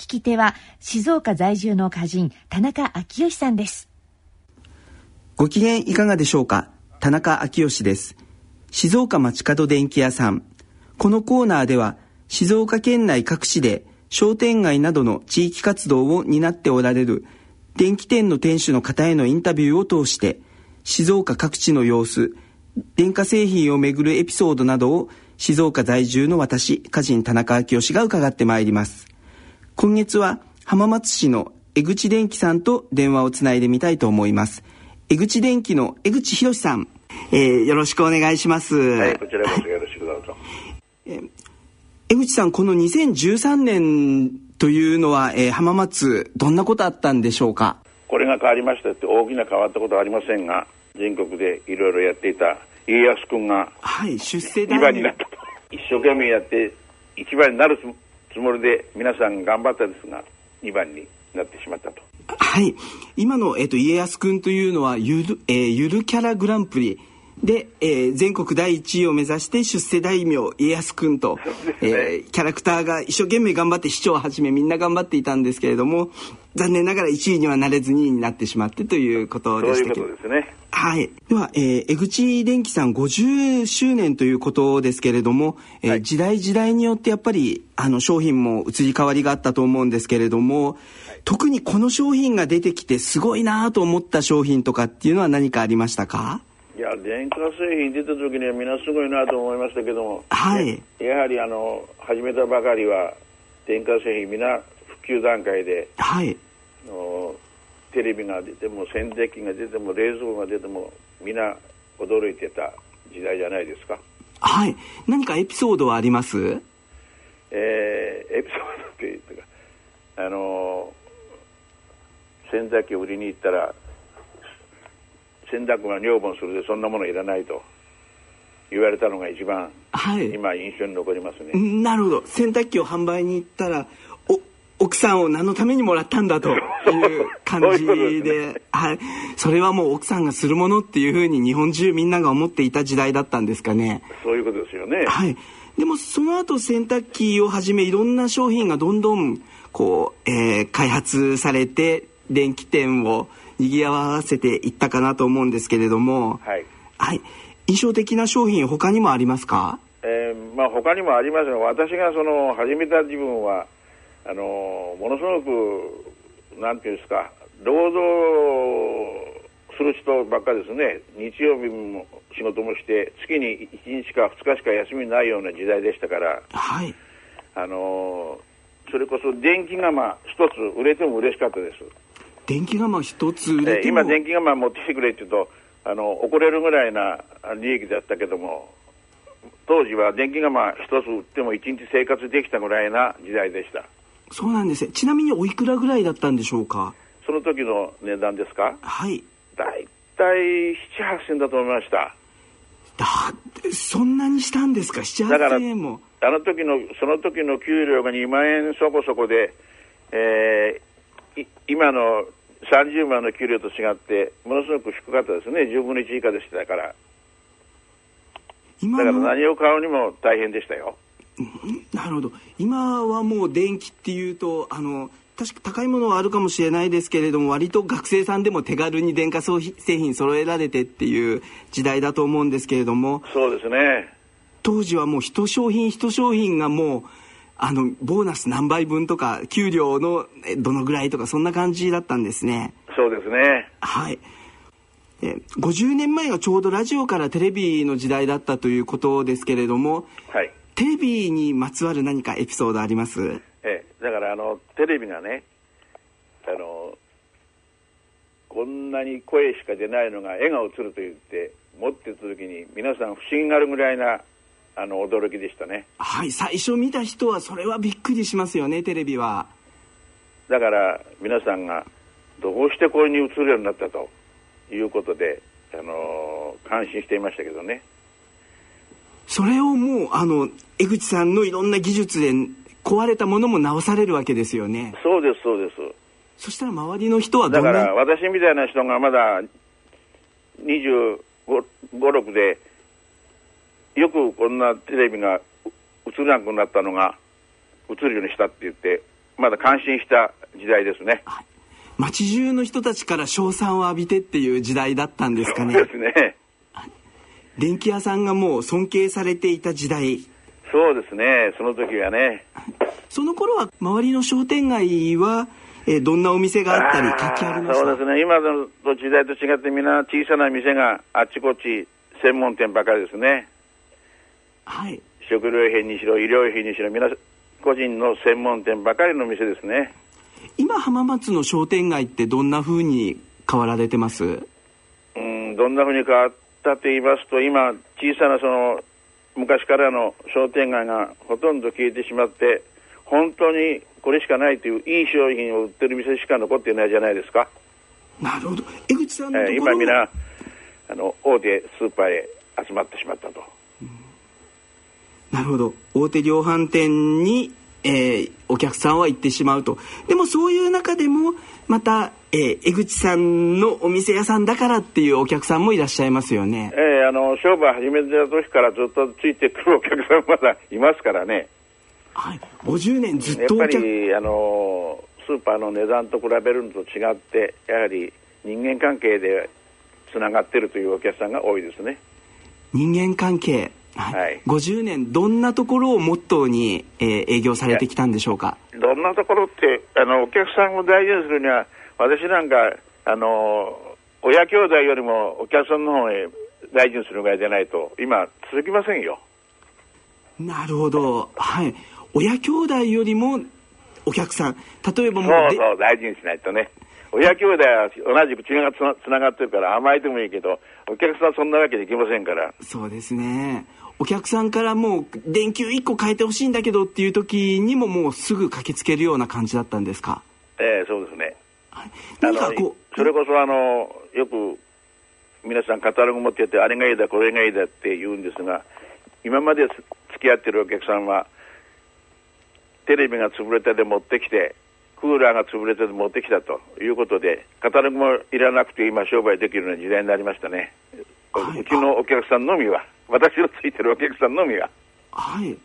聞き手は静岡在住の歌人田中昭義さんです。ご機嫌いかがでしょうか？田中昭義です。静岡町角電気屋さん。このコーナーでは静岡県内各地で商店街などの地域活動を担っておられる電気店の店主の方へのインタビューを通して静岡各地の様子電化製品をめぐるエピソードなどを静岡在住の私歌人田中昭義が伺ってまいります。今月は浜松市の江口電機さんと電話をつないでみたいと思います。江口電機の江口博さん、えー、よろしくお願いします。はいこちらこそよろしくどうぞ、えー、江口さんこの2013年というのは、えー、浜松どんなことあったんでしょうか？これが変わりましたって大きな変わったことはありませんが全国でいろいろやっていた家康君がはい出世2番になったと。一生懸命やって1番になるつもりで皆さん頑張ったですが2番になってしまったと。はい。今の、えーと、家康君というのはゆる,、えー、ゆるキャラグランプリ。で、えー、全国第1位を目指して出世大名家康君と、ね。えー、キャラクターが一生懸命頑張って市長をはじめみんな頑張っていたんですけれども残念ながら1位にはなれず2位になってしまってということでしたけど。そういうことですね。はい。では、えー、江口電機さん50周年ということですけれども、えー、はい、時代時代によってやっぱりあの商品も移り変わりがあったと思うんですけれども、はい、特にこの商品が出てきてすごいなと思った商品とかっていうのは何かありましたか？いや電化製品出た時にはみんなすごいなと思いましたけども、はい、やはりあの始めたばかりは電化製品みんな普及段階で、はい、のテレビが出ても洗濯機が出ても冷蔵庫が出ても皆驚いてた時代じゃないですか。はい。何かエピソードはあります？えー、エピソードっていうかあの洗濯機を売りに行ったら洗濯が女房するでそんなものいらないと言われたのが一番、はい、今印象に残りますねなるほど洗濯機を販売に行ったら奥さんを何のためにもらったんだという 感じで、はい。それはもう奥さんがするものっていうふうに日本中みんなが思っていた時代だったんですかね。そういうことですよね。はい。でもその後洗濯機をはじめいろんな商品がどんどんこう、えー、開発されて電気店を賑わせていったかなと思うんですけれども、はい。はい。印象的な商品他にもありますか？えー、まあ他にもありますが私がその始めた自分はあのものすごくなんていうんですか労働する人ばっかですね。日曜日も仕事もして月に1日か2日しか休みないような時代でしたから、はい、あのそれこそ電気釜一つ売れても嬉しかったです電気釜一つ売れても、今電気釜持ってきてくれって言うとあの怒れるぐらいな利益だったけども当時は電気釜一つ売っても1日生活できたぐらいな時代でした。そうなんです。ちなみにおいくらぐらいだったんでしょうか？その時の値段ですか？はい。大体78000だと思いました。だってそんなにしたんですか？78000円も。あの時のその時の給料が2万円そこそこで、えー、今の30万の給料と違ってものすごく低かったですね。10分の1以下でしたから。だから何を買うにも大変でしたよ。なるほど。今はもう電気っていうとあの確か高いものはあるかもしれないですけれども割と学生さんでも手軽に電化製品揃えられてっていう時代だと思うんですけれども。そうですね。当時はもう一商品一商品がもうあのボーナス何倍分とか給料のどのぐらいとかそんな感じだったんですね。そうですね。はい。え50年前がちょうどラジオからテレビの時代だったということですけれども、はい、テレビにまつわる何かエピソードあります？ええ、だからあのテレビがねあのこんなに声しか出ないのが絵が映ると言って持ってた時に皆さん不思議があるぐらいなあの驚きでしたねはい最初見た人はそれはびっくりしますよねテレビはだから皆さんがどうしてこれに移るようになったということで、あの感心していましたけどね。それをもうあの江口さんのいろんな技術で壊れたものも直されるわけですよね。そうですそうです。そしたら周りの人はだから私みたいな人がまだ25、6でよくこんなテレビが映らなくなったのが映るようにしたって言ってまだ感心した時代ですね。街中の人たちから称賛を浴びてっていう時代だったんですかね。そうですね。電気屋さんがもう尊敬されていた時代。そうですね。その時はね。その頃は周りの商店街は、えー、どんなお店があったり活気ありました？そうですね。今の時代と違ってみんな小さな店があっちこっち専門店ばかりですね。はい。食料品にしろ医療品にしろ皆個人の専門店ばかりの店ですね。今浜松の商店街ってどんな風に変わられてます？うん、どんな風に変わったと言いますと、今、小さなその昔からの商店街がほとんど消えてしまって、本当にこれしかないといういい商品を売ってる店しか残っていないじゃないですか。なるほど。江口さんのところ、えー今皆、あの、大手スーパーへ集まってしまったと。なるほど。大手量販店に、えーお客さんは行ってしまうと。でもそういう中でも、また、えー江口さんのお店屋さんだからっていうお客さんもいらっしゃいますよねえ。ーあの、商売始めた時からずっとついてくるお客さんまだいますからね。はい。50年ずやっぱっとお客り、あの、スーパーの値段と比べるのと違って、やはり人間関係でつながってるというお客さんが多いですね。人間関係。はい。はい50年どんなところをモットーに、えー営業されてきたんでしょうか？どんなところって、あの、お客さんを大事にするには、私なんか、あの、親兄弟よりもお客さんの方へ大事にするぐらいでないと、今、続きませんよ。なるほど。はい。親兄弟よりもお客さん。例えばそうもうでそう、大事にしないとね。親兄弟は同じく血がつながってるから甘えてもいいけど、お客さんはそんなわけにいきませんから。そうですね。お客さんからもう電球1個変えてほしいんだけどっていう時にももうすぐ駆けつけるような感じだったんですか？ええそうですね。はい、あ何かのこうそれこそあのよく皆さんカタログ持っててあれがいいだこれがいいだって言うんですが今まで付き合ってるお客さんはテレビが潰れたで持ってきてクーラーが潰れたで持ってきたということでカタログもいらなくて今商売できるような時代になりましたね、はいうちのお客さんのみは私のついてるお客さんのみははい。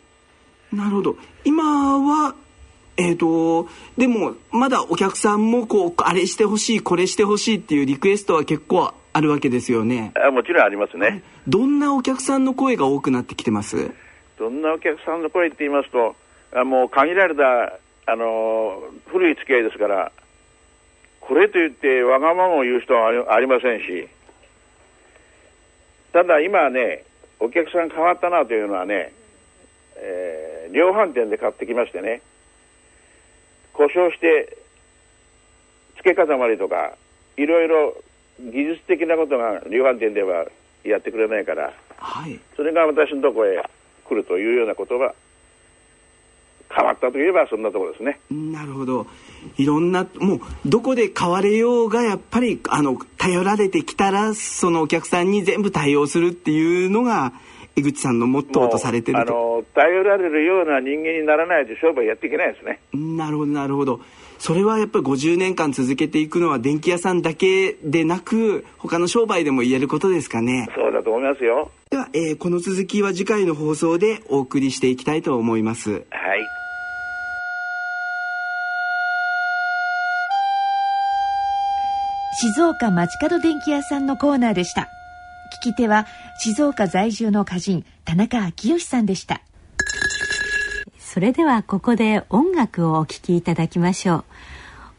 なるほど。今は、えっ、と、でも、まだお客さんも、こう、あれしてほしい、これしてほしいっていうリクエストは結構あるわけですよね。あもちろんありますね、どんなお客さんの声が多くなってきてます？どんなお客さんの声って言いますと、あもう限られた、あのー古い付き合いですから、これと言ってわがままを言う人はありありませんし、ただ今はね、お客さん変わったなというのはね、えー量販店で買ってきましてね、故障して、付け固まりとか、いろいろ技術的なことが量販店ではやってくれないから、はい。それが私のところへ来るというようなことが変わったといえばそんなところですね。なるほど。いろんな、もう、どこで買われようが、やっぱり、あの、頼られてきたら、そのお客さんに全部対応するっていうのが、江口さんのモットーとされてると。の頼られるような人間にならないと商売やっていけないですね。なるほど、なるほど。それはやっぱり50年間続けていくのは電気屋さんだけでなく、他の商売でも言えることですかね。そうだと思いますよ。では、えーこの続きは次回の放送でお送りしていきたいと思います。はい。静岡町角電気屋さんのコーナーでした聞き手は静岡在住の歌人田中昭義さんでしたそれではここで音楽をお聴きいただきましょう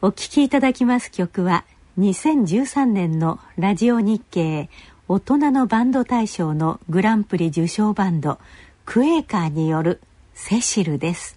お聴きいただきます曲は2013年のラジオ日経大人のバンド大賞のグランプリ受賞バンドクエーカーによるセシルです「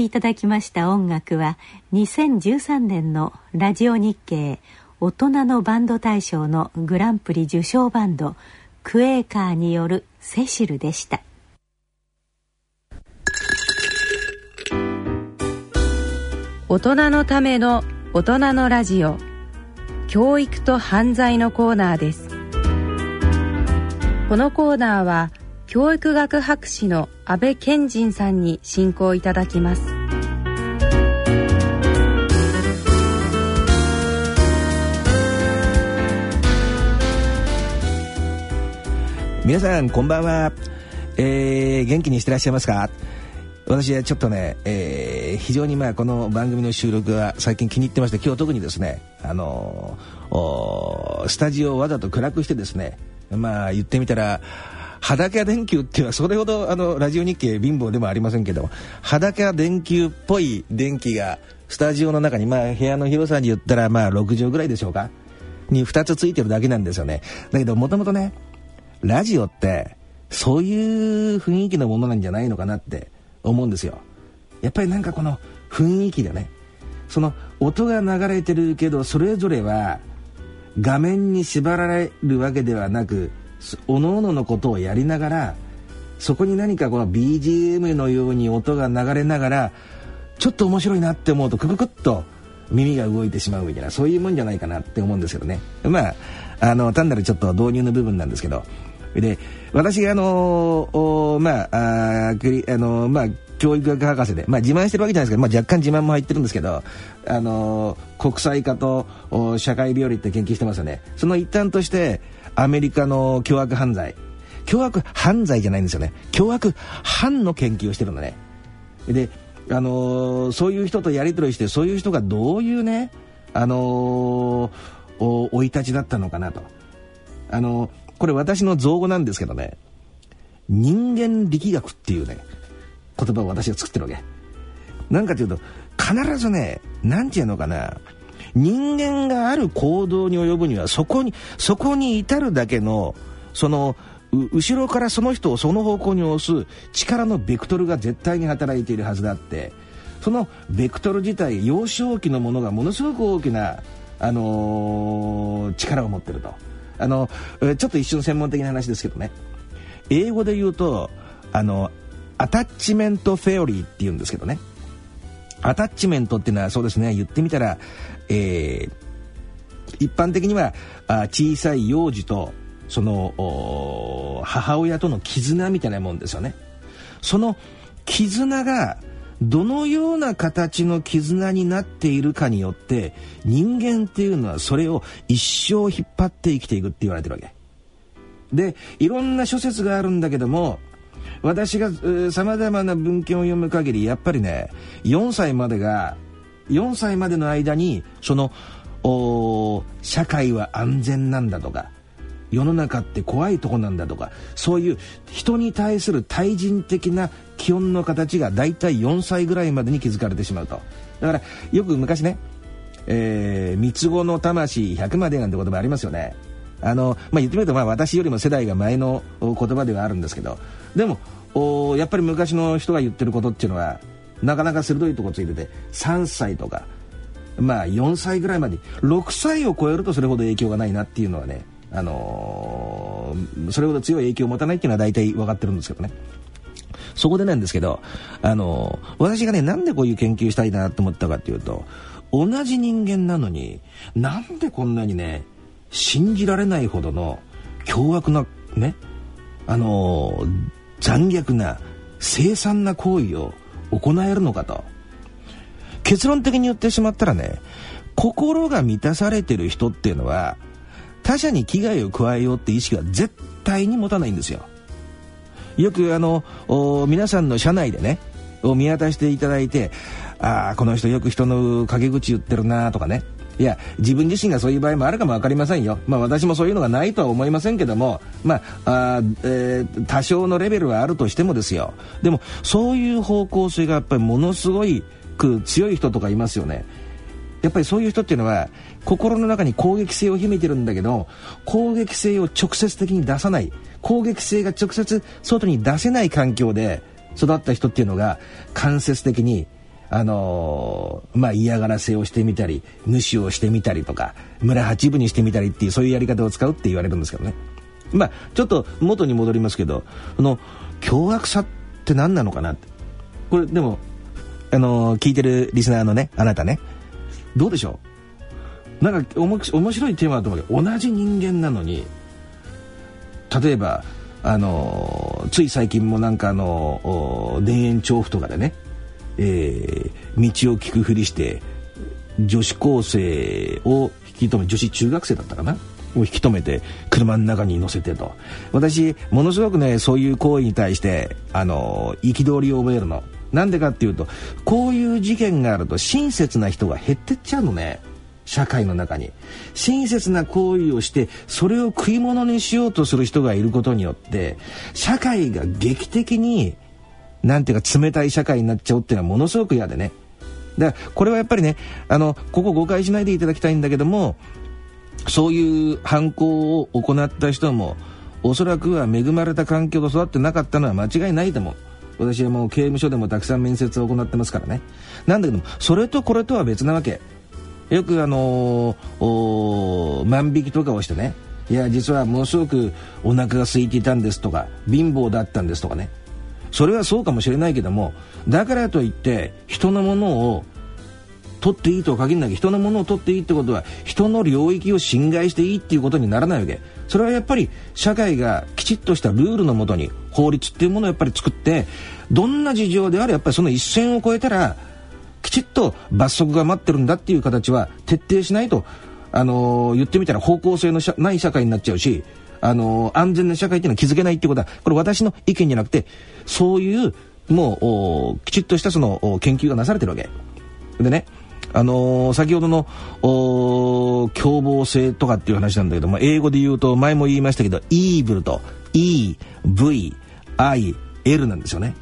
きいただきました音楽は2013年のラジオ日経大人のバンド大賞のグランプリ受賞バンドクエーカーによるセシルでした大人のための大人のラジオ教育と犯罪のコーナーです。このコーナーは教育学博士の安倍賢人さんに進行いただきます。皆さんこんばんは、えー、元気にしてらっしゃいますか？私はちょっとね、えー、非常にまあこの番組の収録が最近気に入ってまして今日特にですねあのー、スタジオをわざと暗くしてですねまあ言ってみたら裸電球っていうのはそれほどあのラジオ日経貧乏でもありませんけど裸電球っぽい電気がスタジオの中にまあ部屋の広さに言ったらまあ6畳ぐらいでしょうか？に2つついてるだけなんですよね。だけどもともとねラジオってそういう雰囲気のものなんじゃないのかなって思うんですよ。やっぱりなんかこの雰囲気でねその音が流れてるけどそれぞれは画面に縛られるわけではなくおのおののことをやりながらそこに何かこの BGM のように音が流れながらちょっと面白いなって思うとクククッと耳が動いてしまうみたいなそういうもんじゃないかなって思うんですけどね。まああの単なるちょっと導入の部分なんですけど。で私があのまあああのまあ教育学博士で、まあ、自慢してるわけじゃないですけど、まあ、若干自慢も入ってるんですけど、あの国際化と社会病理って研究してますよね。その一端としてアメリカの凶悪犯罪。凶悪犯罪じゃないんですよね。凶悪犯の研究をしてるのね。であのー、そういう人とやり取りしてそういう人がどういうねあのー、生い立ちだったのかなと。あの、これ私の造語なんですけどね。人間力学っていうね言葉を私が作ってるわけ。なんかというと必ずね何て言うのかな人間がある行動に及ぶにはそこにそこに至るだけのその後ろからその人をその方向に押す力のベクトルが絶対に働いているはずだって。そのベクトル自体幼少期のものがものすごく大きな、あのー、力を持ってると。あのちょっと一瞬専門的な話ですけどね。英語で言うとあのアタッチメントフェオリーっていうんですけどね。アタッチメントっていうのはそうですね。言ってみたら、えー、一般的にはあ小さい幼児とその母親との絆みたいなもんですよね。その絆がどのような形の絆になっているかによって人間っていうのはそれを一生引っ張って生きていくって言われてるわけ。でいろんな諸説があるんだけども私がさまざまな文献を読む限りやっぱりね4歳までが4歳までの間にその社会は安全なんだとか世の中って怖いとこなんだとかそういう人に対する対人的な基本の形が大体4歳ぐらいまでに築かれてしまうと。だからよく昔ねえー、三つ子の魂100までなんて言葉ありますよね。あの、まあ、言ってみると私よりも世代が前の言葉ではあるんですけどでもおやっぱり昔の人が言ってることっていうのはなかなか鋭いとこついてて3歳とかまあ4歳ぐらいまで6歳を超えるとそれほど影響がないなっていうのはね、あのー、それほど強い影響を持たないっていうのは大体分かってるんですけどね。そこでなんですけど、あのー、私がねなんでこういう研究したいなと思ったかっていうと同じ人間なのになんでこんなにね信じられないほどの凶悪なねあのー、残虐な凄惨な行為を行えるのかと。結論的に言ってしまったらね心が満たされてる人っていうのは他者に危害を加えようって意識は絶対に持たないんですよ。よくあの皆さんの社内でねを見渡していただいてああこの人よく人の陰口言ってるなとかねいや自分自身がそういう場合もあるかも分かりませんよ、まあ、私もそういうのがないとは思いませんけども、まああえー、多少のレベルはあるとしてもですよ。でもそういう方向性がやっぱりものすごい強い人とかいますよね。やっぱりそういう人っていうのは心の中に攻撃性を秘めてるんだけど攻撃性を直接的に出さない。攻撃性が直接外に出せない環境で育った人っていうのが間接的にあのー、まあ嫌がらせをしてみたり無視をしてみたりとか村八分にしてみたりっていうそういうやり方を使うって言われるんですけどね。まあちょっと元に戻りますけどこの凶悪さって何なのかなって。これでもあのー、聞いてるリスナーのねあなたね。どうでしょう？なんか面白いテーマだと思うけど同じ人間なのに例えばあのつい最近もなんかあの田園調布とかでねえー、道を聞くふりして女子高生を引き止め女子中学生だったかな？を引き止めて車の中に乗せてと。私ものすごくねそういう行為に対してあの憤りを覚えるの。なんでかっていうとこういう事件があると親切な人が減ってっちゃうのね。社会の中に。親切な行為をしてそれを食い物にしようとする人がいることによって社会が劇的になんていうか冷たい社会になっちゃうっていうのはものすごく嫌でね。だからこれはやっぱりね、あの、ここ誤解しないでいただきたいんだけども、そういう犯行を行った人も、おそらくは恵まれた環境が育ってなかったのは間違いないと思う。私はもう刑務所でもたくさん面接を行ってますからね。なんだけども、それとこれとは別なわけ。よくあのー、万引きとかをしてね、いや、実はものすごくお腹が空いていたんですとか、貧乏だったんですとかね。それはそうかもしれないけどもだからといって人のものを取っていいとは限らない人のものを取っていいってことは人の領域を侵害していいっていうことにならないわけ。それはやっぱり社会がきちっとしたルールのもとに法律っていうものをやっぱり作ってどんな事情であれやっぱりその一線を越えたらきちっと罰則が待ってるんだっていう形は徹底しないと、あのー、言ってみたら方向性のない社会になっちゃうしあの安全な社会っていうのは築けないっていうことはこれ私の意見じゃなくてそういうもうきちっとしたその研究がなされてるわけ。でねあのー、先ほどの凶暴性とかっていう話なんだけども英語で言うと前も言いましたけどイーブルと EVIL なんですよね。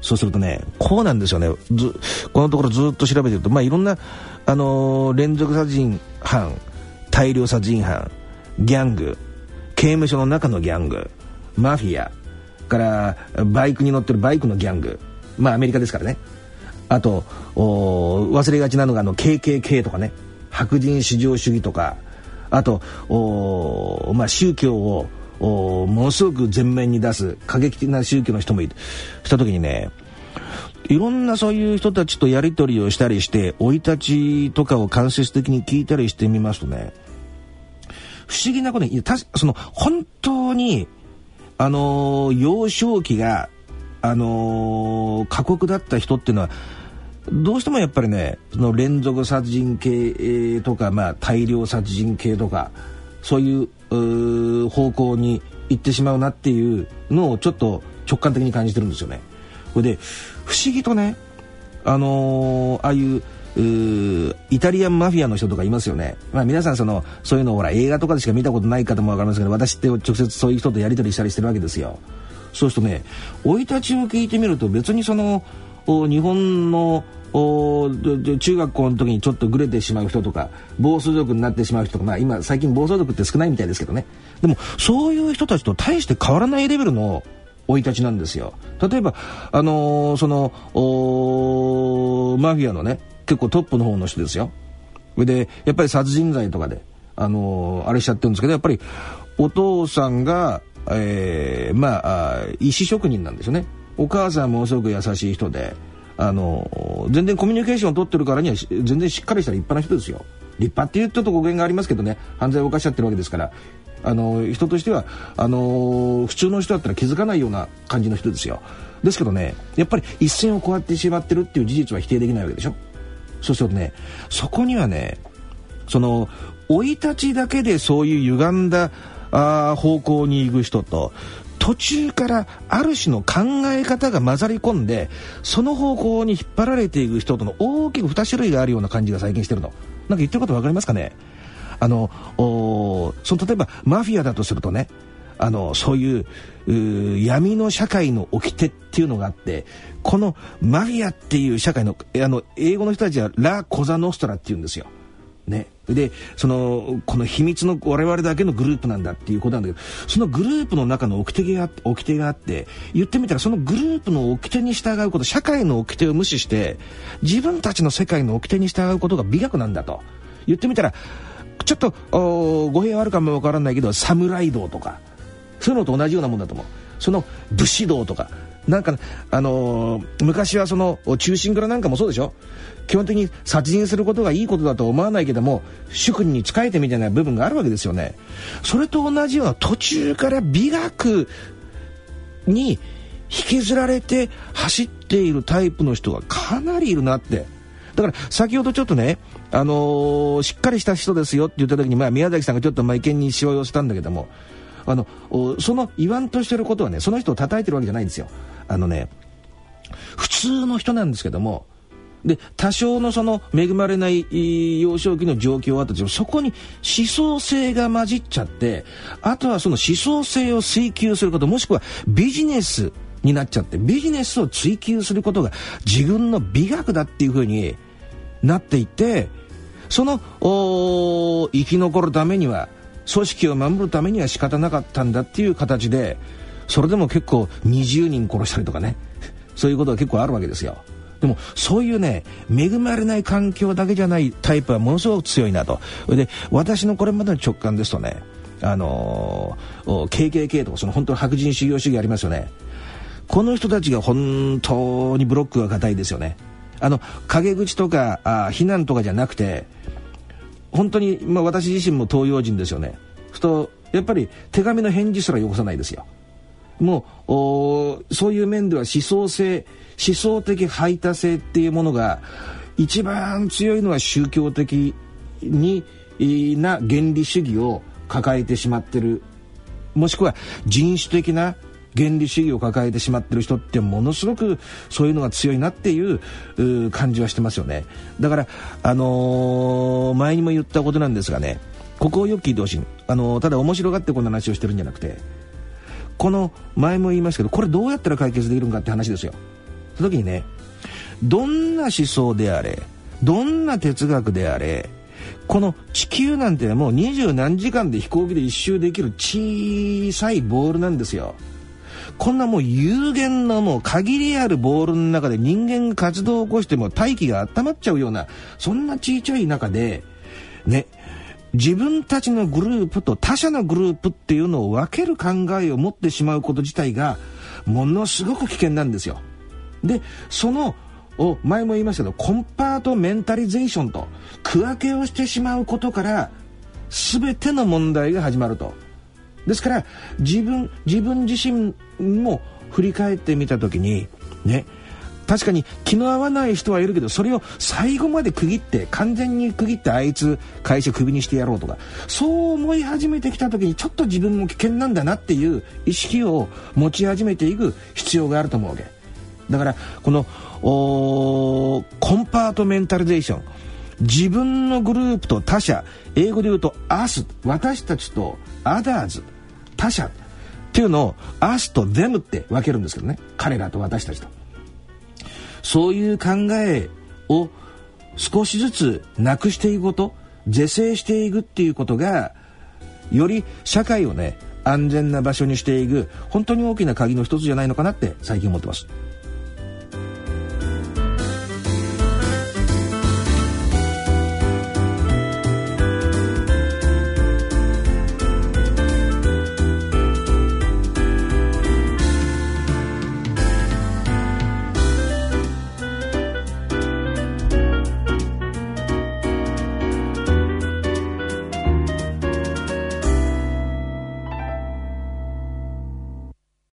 そうするとねこうなんですよね。ずこのところずっと調べてるとまあいろんな、あのー、連続殺人犯大量殺人犯ギャング刑務所の中のギャングマフィアからバイクに乗ってるバイクのギャング。まあアメリカですからね。あと忘れがちなのがあの KKK とかね。白人至上主義とか。あとまあ、宗教をものすごく前面に出す過激的な宗教の人もいる。した時にねいろんなそういう人たちとやり取りをしたりして生い立ちとかを間接的に聞いたりしてみますとね不思議なことに、たその、本当に、あのー、幼少期が、あのー、過酷だった人っていうのは、どうしてもやっぱりね、その連続殺人系とか、まあ、大量殺人系とか、そういう方向に行ってしまうなっていうのをちょっと直感的に感じてるんですよね。で、不思議とね、あのー、ああいうイタリアンマフィアの人とかいますよね。まあ皆さんその、そういうのをほら映画とかでしか見たことない方もわかりますけど、私って直接そういう人とやり取りしたりしてるわけですよ。そうするとね、生い立ちを聞いてみると別にその、日本の中学校の時にちょっとぐれてしまう人とか暴走族になってしまう人とか、まあ、今最近暴走族って少ないみたいですけどねでもそういう人たちと大して変わらないレベルの生い立ちなんですよ例えばあのー、そのマフィアのね結構トップの方の人ですよ。それで、やっぱり殺人罪とかで、あのー、あれしちゃってるんですけど、やっぱりお父さんが、えー、まあ石職人なんですよね。お母さんもすごく優しい人で、あのー、全然コミュニケーションを取ってるからには全然しっかりした立派な人ですよ。立派っていうちょっと語源がありますけどね、犯罪を犯しちゃってるわけですから、あの、人としては、あの、普通の人だったら気づかないような感じの人ですよ。ですけどね、やっぱり一線を越えてしまってるっていう事実は否定できないわけでしょ。そうするとねそこにはねその生い立ちだけでそういう歪んだあ方向に行く人と途中からある種の考え方が混ざり込んでその方向に引っ張られていく人との大きく2種類があるような感じが最近してるの。なんか言ってること分かりますかね？あのその例えばマフィアだとするとねあのそういう闇の社会の掟っていうのがあってこのマフィアっていう社会のあの英語の人たちはラ・コザ・ノストラっていうんですよ。ね、でそのこの秘密の我々だけのグループなんだっていうことなんだけどそのグループの中の掟が掟があって言ってみたらそのグループの掟に従うこと社会の掟を無視して自分たちの世界の掟に従うことが美学なんだと。言ってみたらちょっと語弊はあるかもわからないけど侍道とかそういうのと同じようなもんだと思う。その武士道とか。なんか、あのー、昔はその中心蔵なんかもそうでしょ。基本的に殺人することがいいことだと思わないけども主君に仕えてみたいな部分があるわけですよね。それと同じような途中から美学に引きずられて走っているタイプの人がかなりいるなって。だから先ほどちょっとね、あのー、しっかりした人ですよって言った時に、まあ、宮崎さんがちょっとまあ意見にしわ寄せたんだけどもあのその言わんとしてることはねその人を叩いてるわけじゃないんですよ。あのね普通の人なんですけどもで多少のその恵まれない幼少期の状況はあったとしてもそこに思想性が混じっちゃってあとはその思想性を追求することもしくはビジネスになっちゃってビジネスを追求することが自分の美学だっていうふうになっていてその生き残るためには組織を守るためには仕方なかったんだっていう形でそれでも結構20人殺したりとかね。そういうことが結構あるわけですよ。でもそういうね恵まれない環境だけじゃないタイプはものすごく強いなと。で私のこれまでの直感ですとねあのー、KKK とかその本当の白人修行主義ありますよね。この人たちが本当にブロックが硬いですよね。あの陰口とかあ非難とかじゃなくて本当に、まあ、私自身も東洋人ですよね。ふとやっぱり手紙の返事すらよこさないですよ。もうそういう面では思想性思想的排他性っていうものが一番強いのは宗教的にな原理主義を抱えてしまってる。もしくは人種的な原理主義を抱えてしまってる人ってものすごくそういうのが強いなっていう感じはしてますよね。だからあのー、前にも言ったことなんですがねここをよく聞いてほしい、あのー、ただ面白がってこんな話をしてるんじゃなくてこの前も言いましたけどこれどうやったら解決できるんかって話ですよ。その時にねどんな思想であれどんな哲学であれこの地球なんてもう二十何時間で飛行機で一周できる小さいボールなんですよ。こんなもう有限なもう限りあるボールの中で人間が活動を起こしても大気が温まっちゃうようなそんな小さい中でね自分たちのグループと他者のグループっていうのを分ける考えを持ってしまうこと自体がものすごく危険なんですよ。でその前も言いましたけどコンパートメンタリゼーションと区分けをしてしまうことから全ての問題が始まると。ですから自分自分自身も振り返ってみた時にね確かに気の合わない人はいるけどそれを最後まで区切って完全に区切ってあいつ会社クビにしてやろうとかそう思い始めてきた時にちょっと自分も危険なんだなっていう意識を持ち始めていく必要があると思うわけ。だからこのコンパートメンタリゼーション自分のグループと他者英語で言うと「アス」私たちと「アダーズ」他者っていうのを「アス」と「ゼム」って分けるんですけどね彼らと私たちと。そういう考えを少しずつなくしていくこと是正していくっていうことがより社会をね安全な場所にしていく本当に大きな鍵の一つじゃないのかなって最近思ってます。